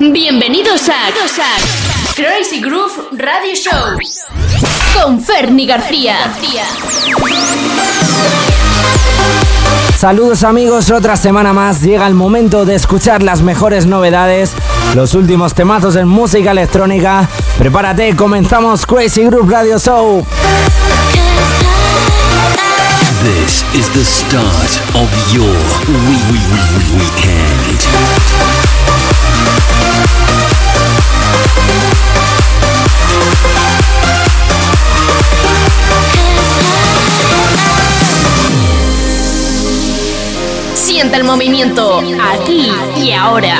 Bienvenidos a, a Crazy Groove Radio Show con Ferni García. Saludos amigos, otra semana más llega el momento de escuchar las mejores novedades, los últimos temazos en música electrónica. Prepárate, comenzamos Crazy Groove Radio Show. This is the start of your weekend. Siente el movimiento aquí y ahora.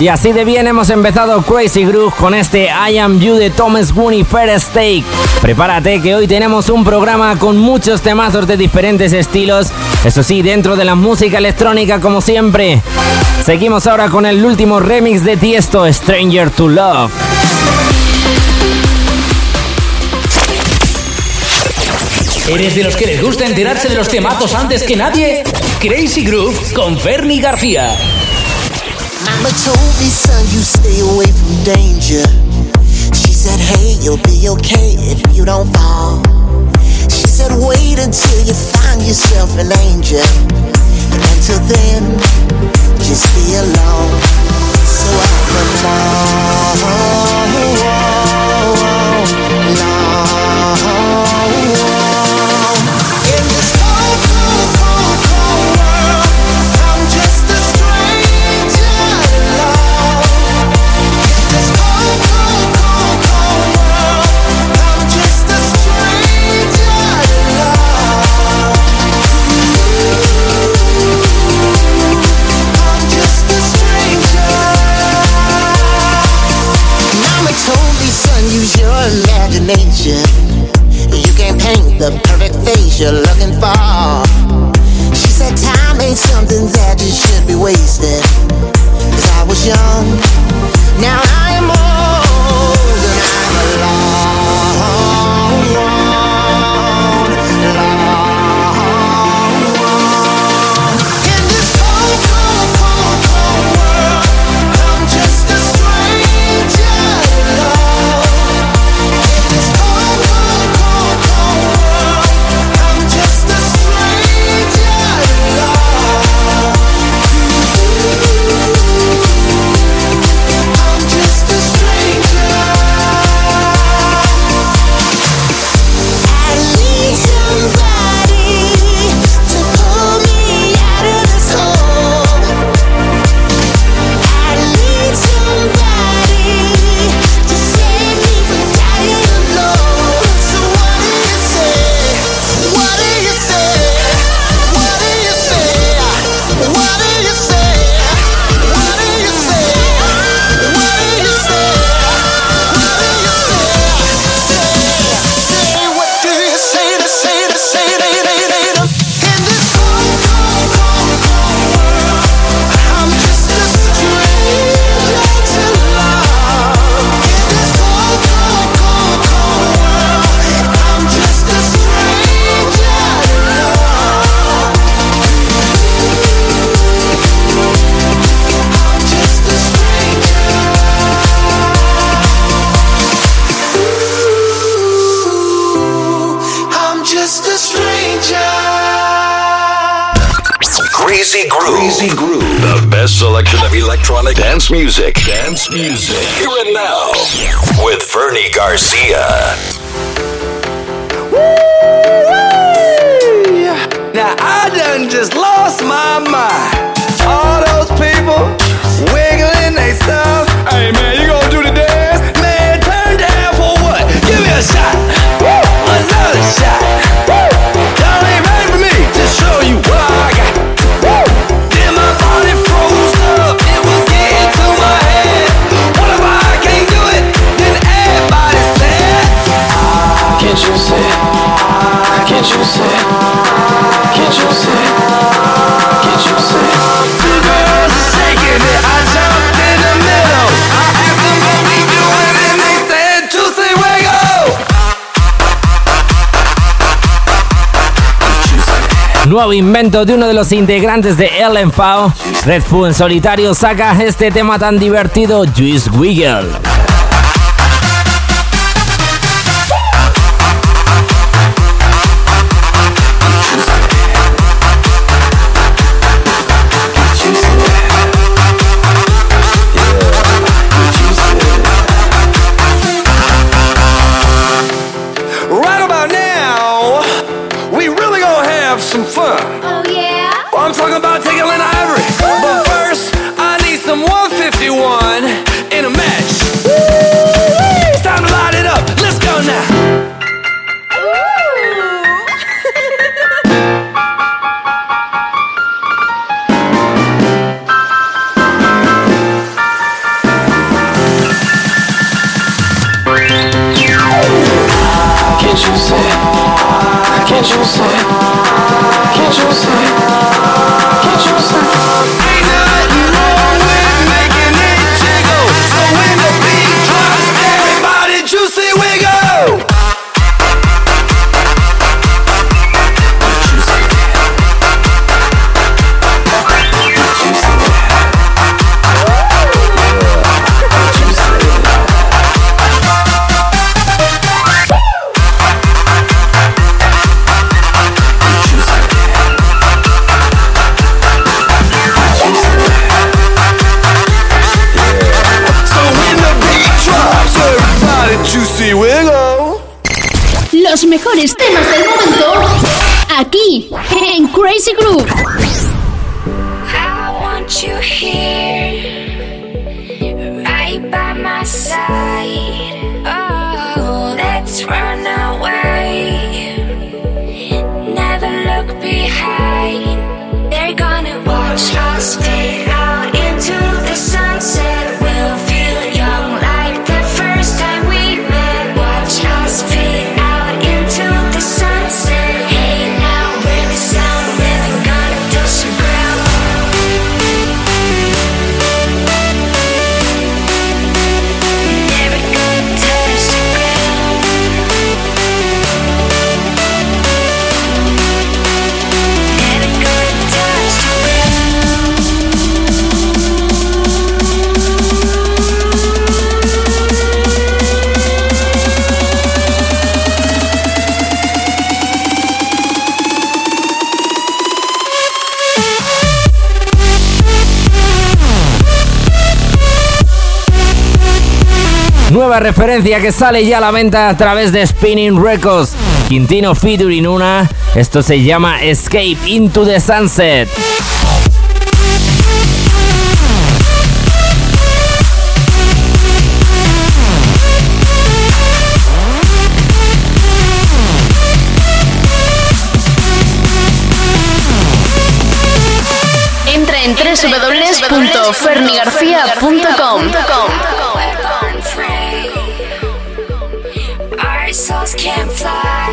Y así de bien hemos empezado Crazy Groove con este I Am You de Thomas Boone y Fair Steak. Prepárate que hoy tenemos un programa con muchos temazos de diferentes estilos, eso sí, dentro de la música electrónica como siempre. Seguimos ahora con el último remix de Tiesto, Stranger to Love. ¿Eres de los que les gusta enterarse de los temazos antes que nadie? Crazy Groove con Fernie García. Mama told me, son, you stay away from danger. She said, hey, you'll be okay if you don't fall. She said, wait until you find yourself an angel. And until then, just be alone. So I'm alone. The perfect face you're looking for. She said time ain't something that you should be wasting. Cause I was young, now I Greasy Groove. Greasy Groove. The best selection of electronic dance music. Dance music. Here and now with Fernie Garcia. Woo-wee! Now I done just lost my mind. All those people wiggling they stuff. Hey man, you gonna do the dance? Man, turn down for what? Give me a shot. Woo! Another shot. Nuevo invento de uno de los integrantes de LMFAO, Red Food en solitario saca este tema tan divertido, Juice Wiggle. have some fun. Oh yeah? Well, I'm talking about tickling ivory. Woo! But first, I need some 151. so sad. nueva referencia que sale ya a la venta a través de Spinning Records. Quintino featuring una. Esto se llama Escape into the Sunset. Entra en www.fernigarcia.com can't fly.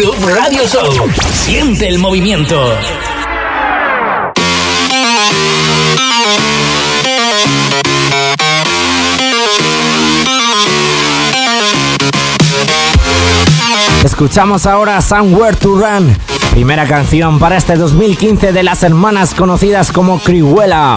Radio Show. Siente el movimiento. Escuchamos ahora Somewhere to Run, primera canción para este 2015 de las hermanas conocidas como Criuela.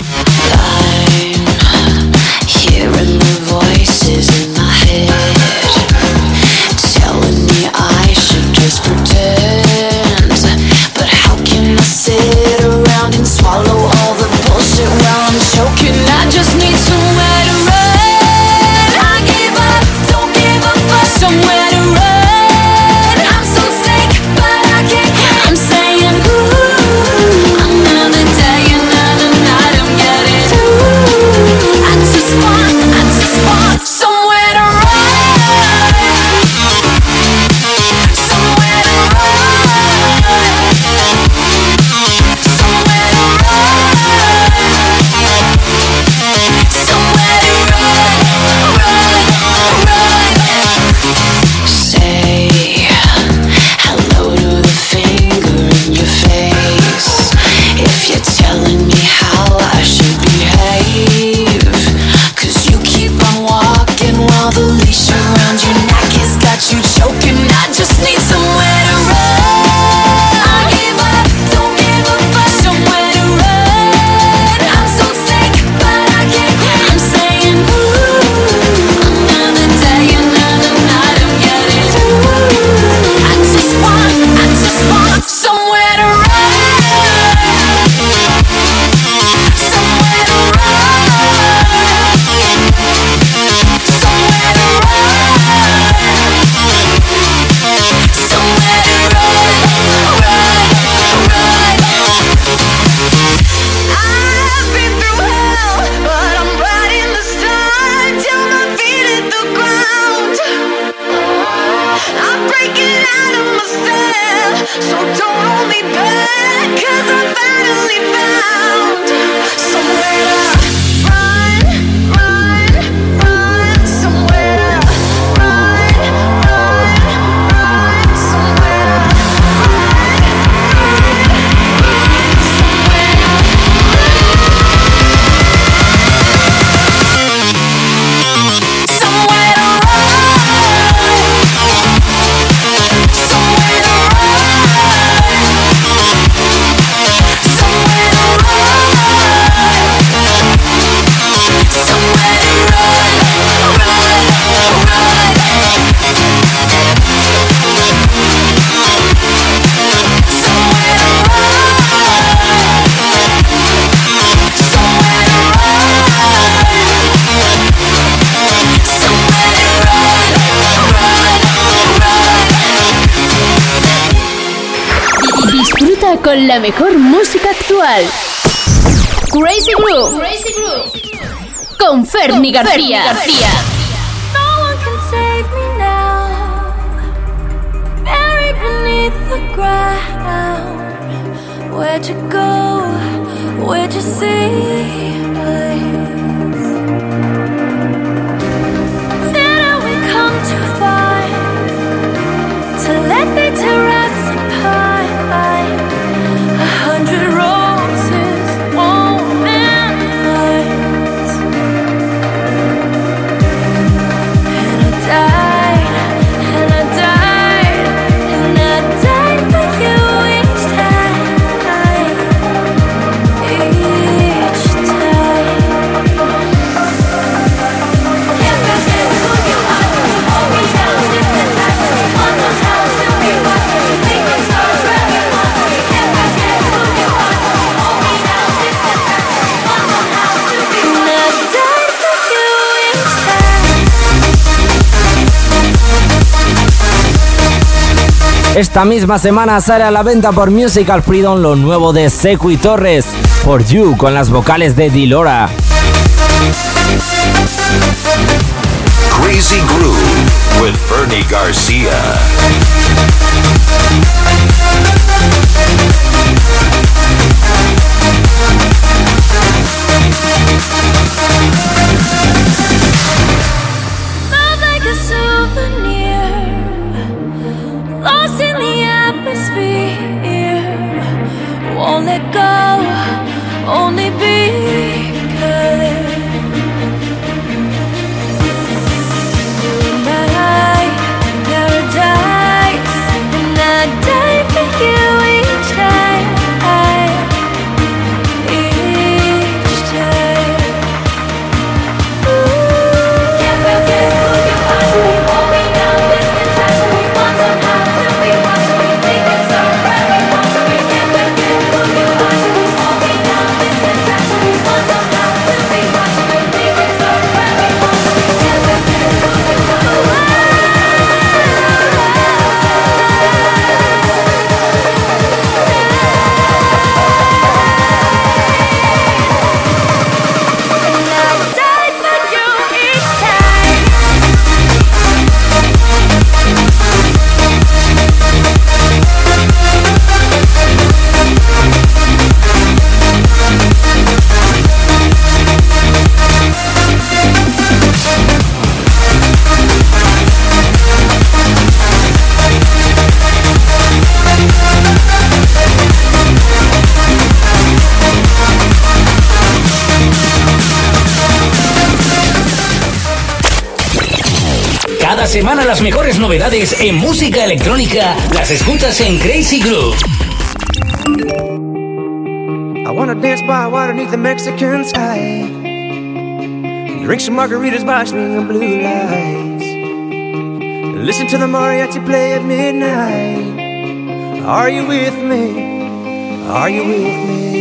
con la mejor música actual. Crazy Groove. Crazy Groove. Con Fernie Fernie García. Esta misma semana sale a la venta por Musical Freedom lo nuevo de Secu y Torres, For You con las vocales de Dilora. Crazy Groove with Bernie Garcia. Semana las mejores novedades en música electrónica las escuchas en Crazy Groove. I wanna dance by water beneath the Mexican sky. Drink some margaritas by swinging blue lights. Listen to the mariachi play at midnight. Are you with me? Are you with me?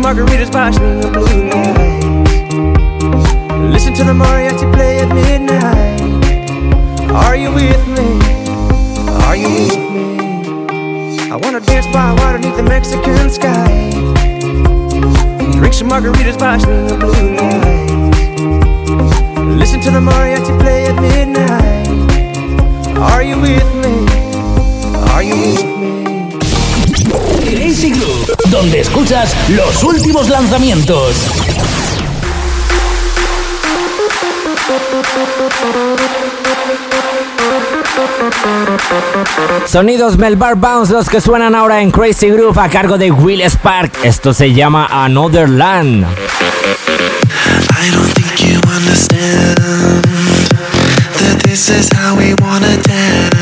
Margaritas by swinging blue lights. Listen to the mariachi play at midnight. Are you with me? Are you with me? I wanna dance by water beneath the Mexican sky. Drink some margaritas by swinging blue lights. Listen to the mariachi play at midnight. Are you with me? Are you with me? Crazy Groove, donde escuchas los últimos lanzamientos. Sonidos Melbar Bounce, los que suenan ahora en Crazy Groove a cargo de Will Spark. Esto se llama Another Land. I don't think you understand that this is how we wanna dance.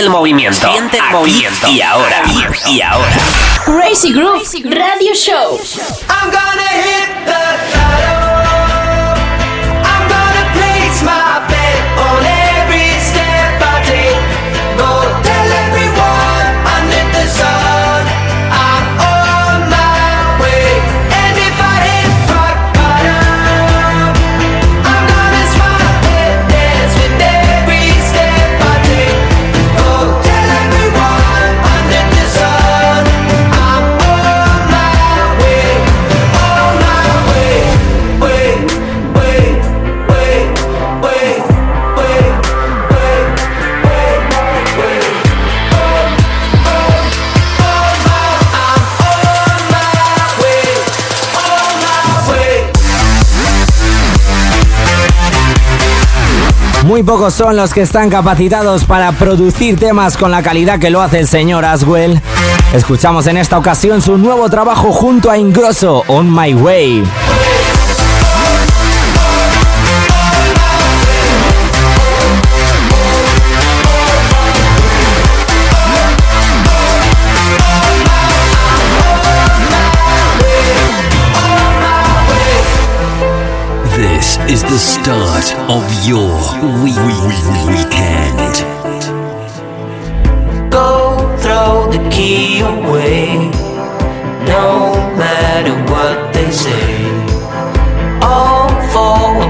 El movimiento. Siente el Aquí movimiento. Y ahora. Y ahora. Crazy Groove Radio Show. muy pocos son los que están capacitados para producir temas con la calidad que lo hace el señor Aswell. Escuchamos en esta ocasión su nuevo trabajo junto a Ingrosso, On My Way. is the start of your weekend. Go throw the key away, no matter what they say. All for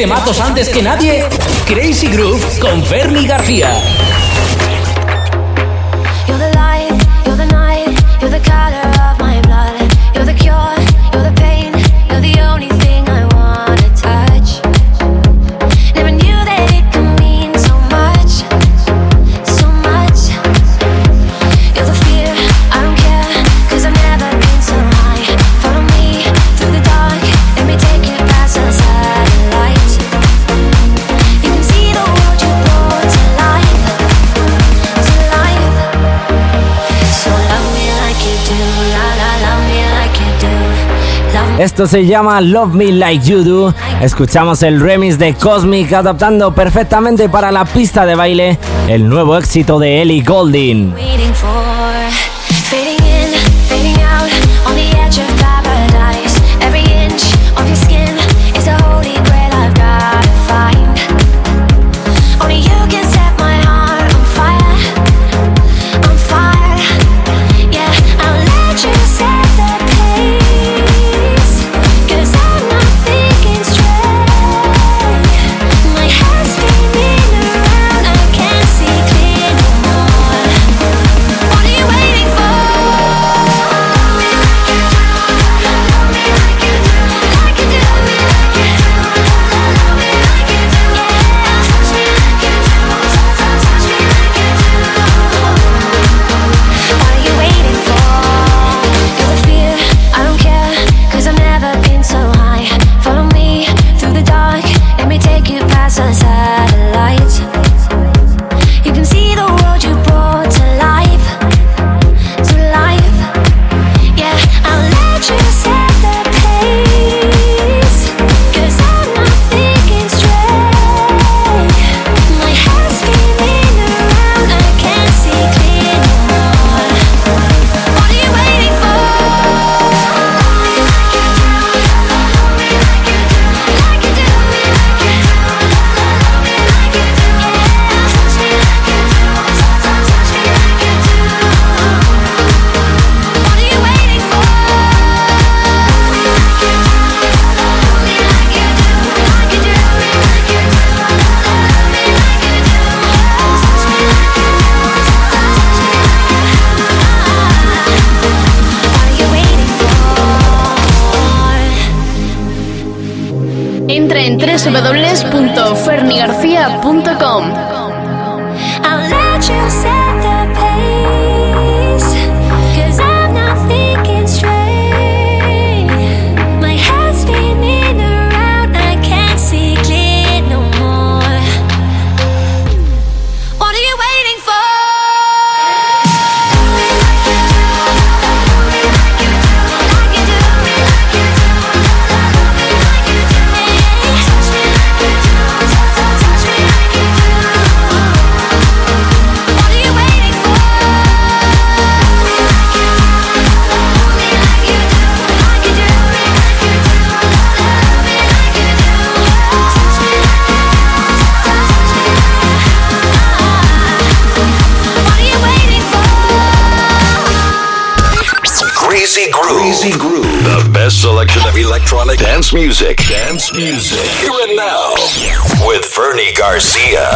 temazos antes que nadie? Crazy Groove con Fermi García. Esto se llama Love Me Like You Do. Escuchamos el remix de Cosmic adaptando perfectamente para la pista de baile el nuevo éxito de Ellie Golding. Selection of electronic dance music. Dance music. Here and now. With Fernie Garcia.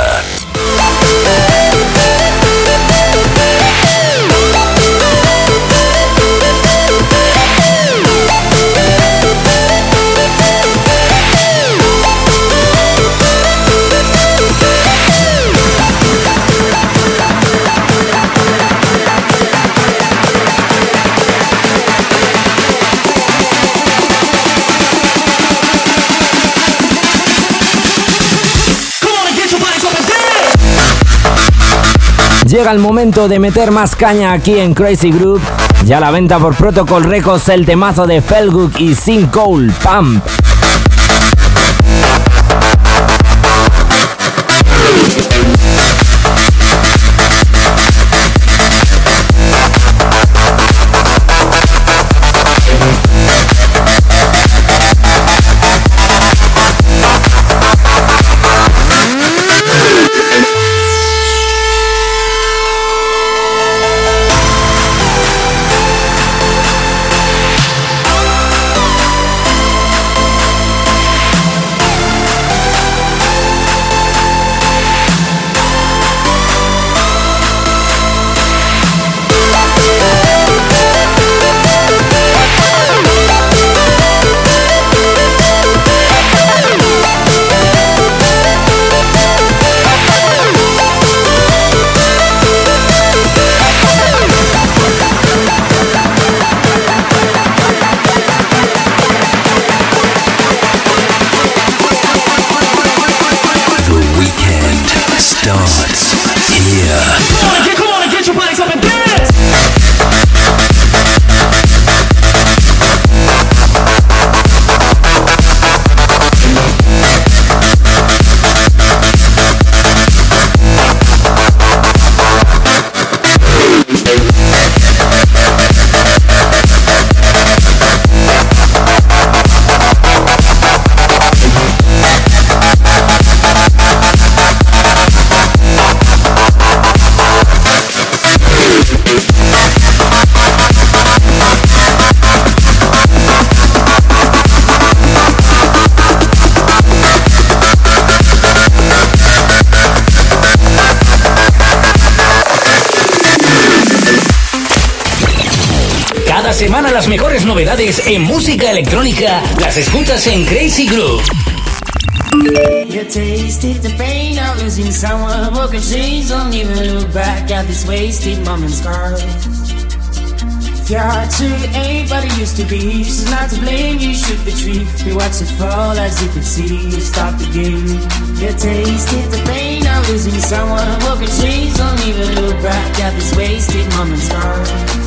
Llega el momento de meter más caña aquí en Crazy Group. Ya la venta por Protocol Records el temazo de Felguk y Sin Cole, Pump. Semana las mejores novedades en música electrónica las escuchas en Crazy Groove. You tasted the pain of losing someone could change. Don't even look back at this wasted moment's scars. If your heart truly ain't what it used to be, she's not to blame. You should retreat. You watch it fall as you could see. Stop the game. You tasted the pain of losing someone could change. Don't even look back at this wasted moment's scars.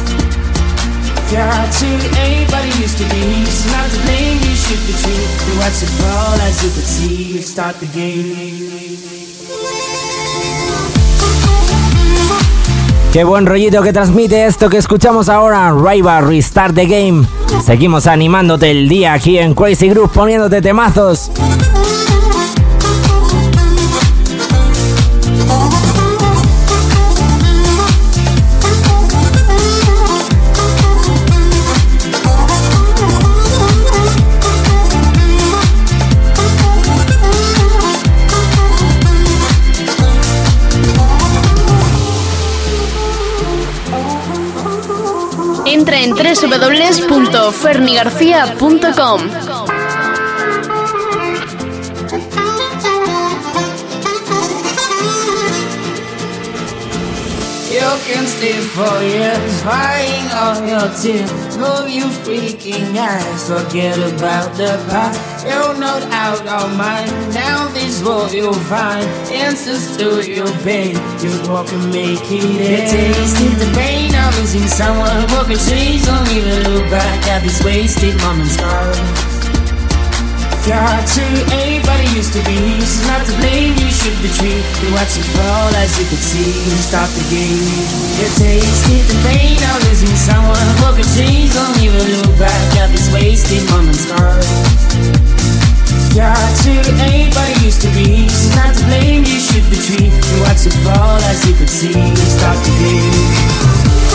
Qué buen rollito que transmite esto que escuchamos ahora, Rival Restart the Game. Seguimos animándote el día aquí en Crazy Group poniéndote temazos. en www.fernigarcia.com. You can stay for years, crying all your tears. Move you freaking eyes, forget about the past. You're not out of mind. Now this world you'll find answers to your pain. You walk and make it. The pain of losing someone. Walk a trees, don't even look back at these wasted moments. Cause you're anybody used to be. She's not to blame, you should be treated. You watch it fall as you could see. Stop the game. You tasted the pain of losing someone. Walk a trees, don't even look back at these wasted moments. Cause you're anybody used to be. She's not to blame, you should be treated. You watch it fall as you could see. Stop the game.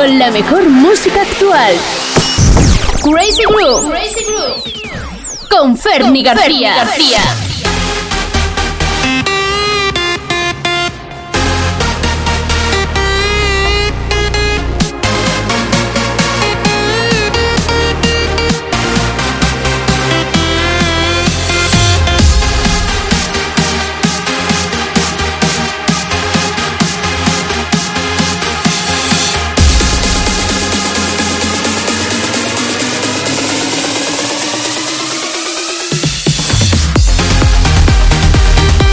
con la mejor música actual. Crazy Groove. Con Ferni García. García.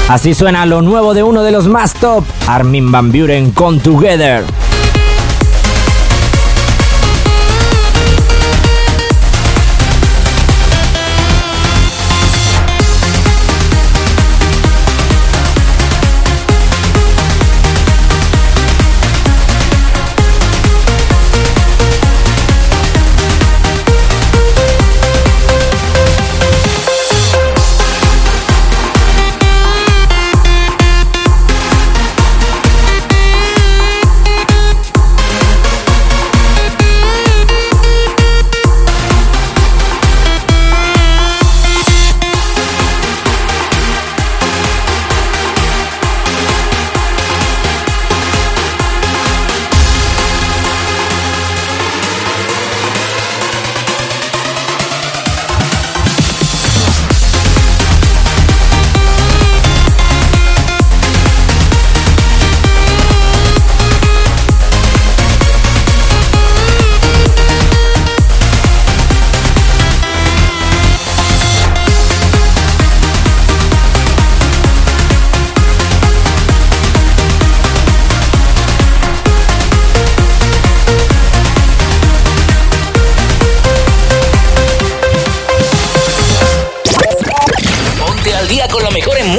Así suena lo nuevo de uno de los más top, Armin Van Buren con Together.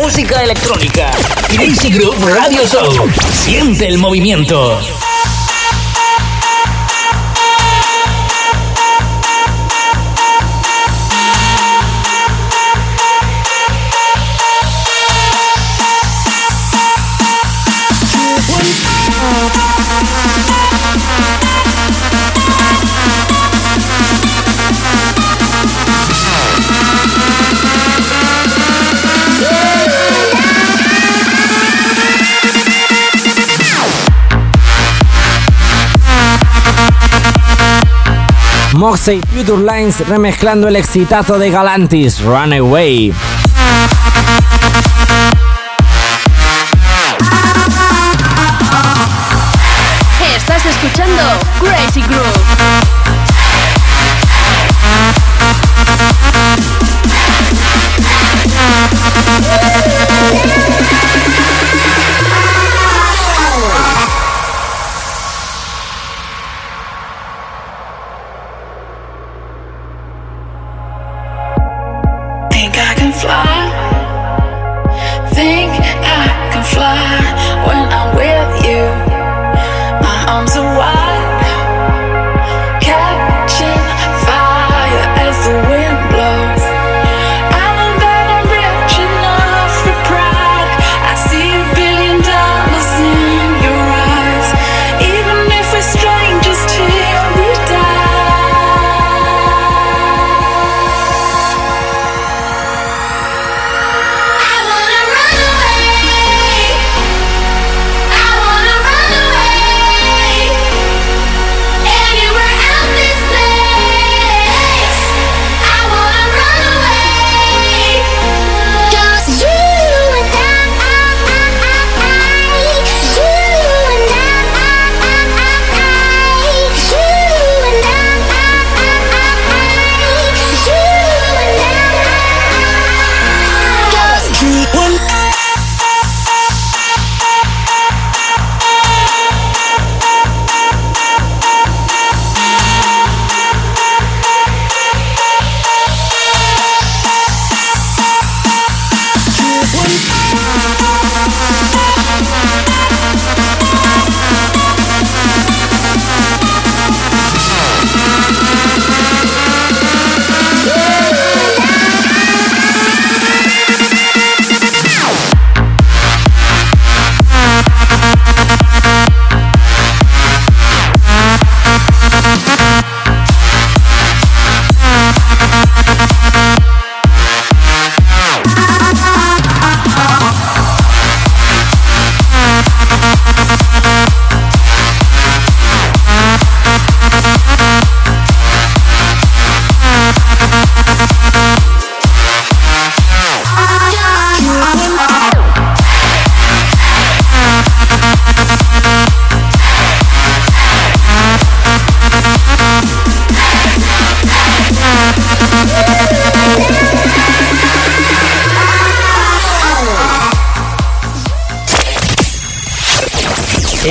Música electrónica. Crazy Groove Radio Show. Siente el movimiento. Moxie Future Lines remezclando el exitazo de Galantis, Runaway. Estás escuchando Crazy Groove.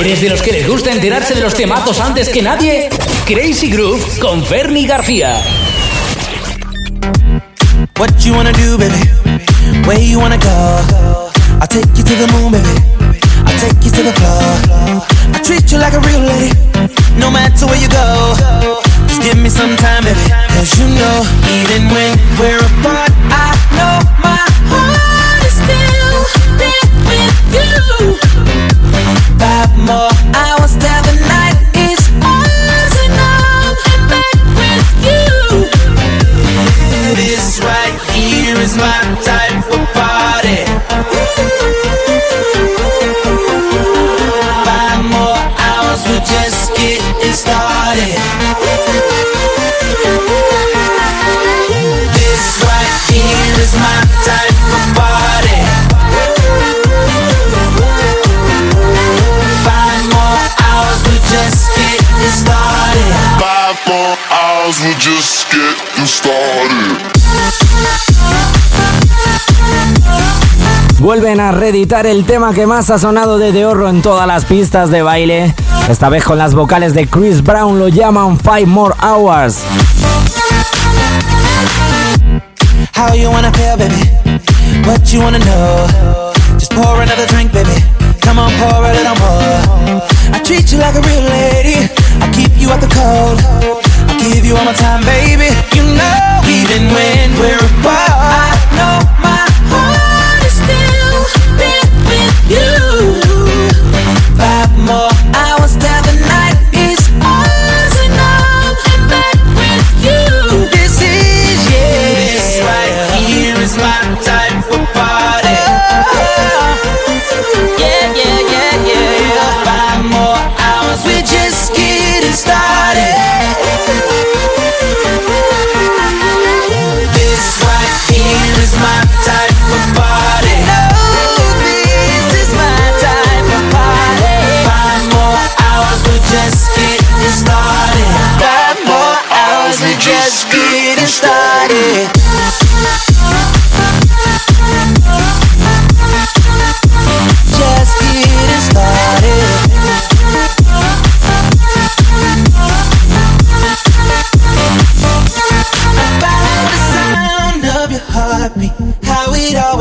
¿Eres de los que les gusta enterarse de los temazos antes que nadie? Crazy Groove con Fernie García. What you wanna do, baby? Where you wanna go? I'll take you to the moon, baby. I'll take you to the floor. I treat you like a real lady, no matter where you go. Just give me some time, baby. Cause you know, even when we're apart, I know Five more hours, we're just getting started. Vuelven a reeditar el tema que más ha sonado de The Horror en todas las pistas de baile. Esta vez con las vocales de Chris Brown lo llaman Five More Hours. How you wanna feel, baby? What you wanna know? Just pour another drink, baby. Come on, pour a little more. I treat you like a real lady. I keep you out the cold. I give you all my time, baby. You know, even when we're apart,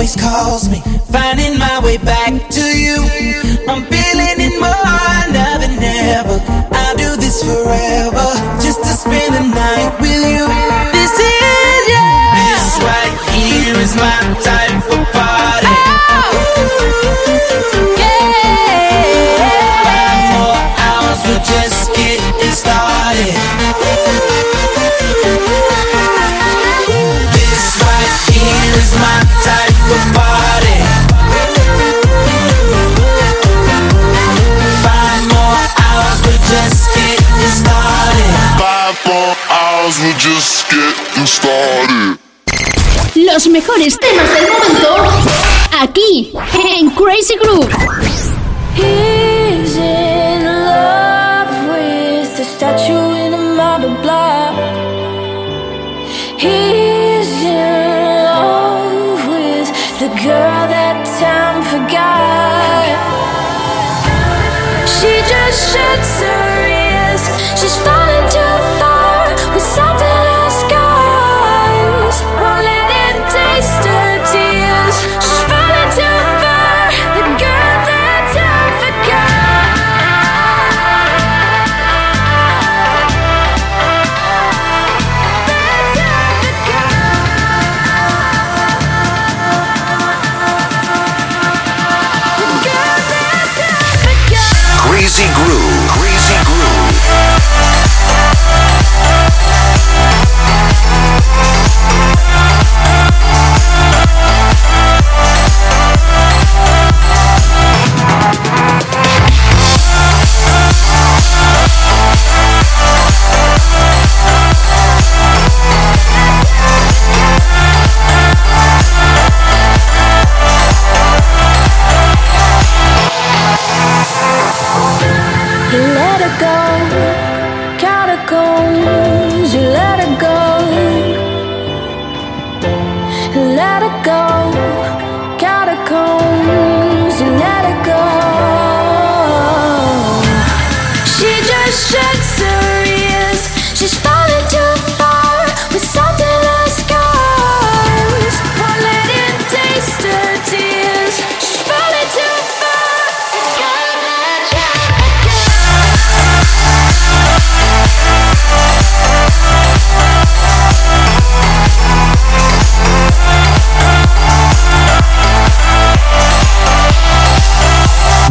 always calls me, finding my way back to you. I'm feeling it more now than ever. I'll do this forever, just to spend the night with you. This is yeah. This right here is my type Mejores temas del momento aquí en Crazy Group.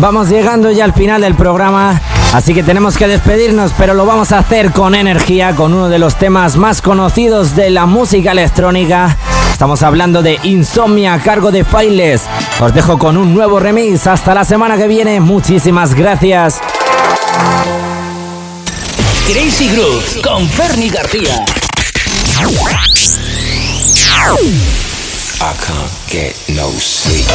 Vamos llegando ya al final del programa, así que tenemos que despedirnos, pero lo vamos a hacer con energía, con uno de los temas más conocidos de la música electrónica. Estamos hablando de Insomnia a cargo de Files. Os dejo con un nuevo remix. Hasta la semana que viene. Muchísimas gracias. Crazy Groove con Fernie García. I can't get no sleep.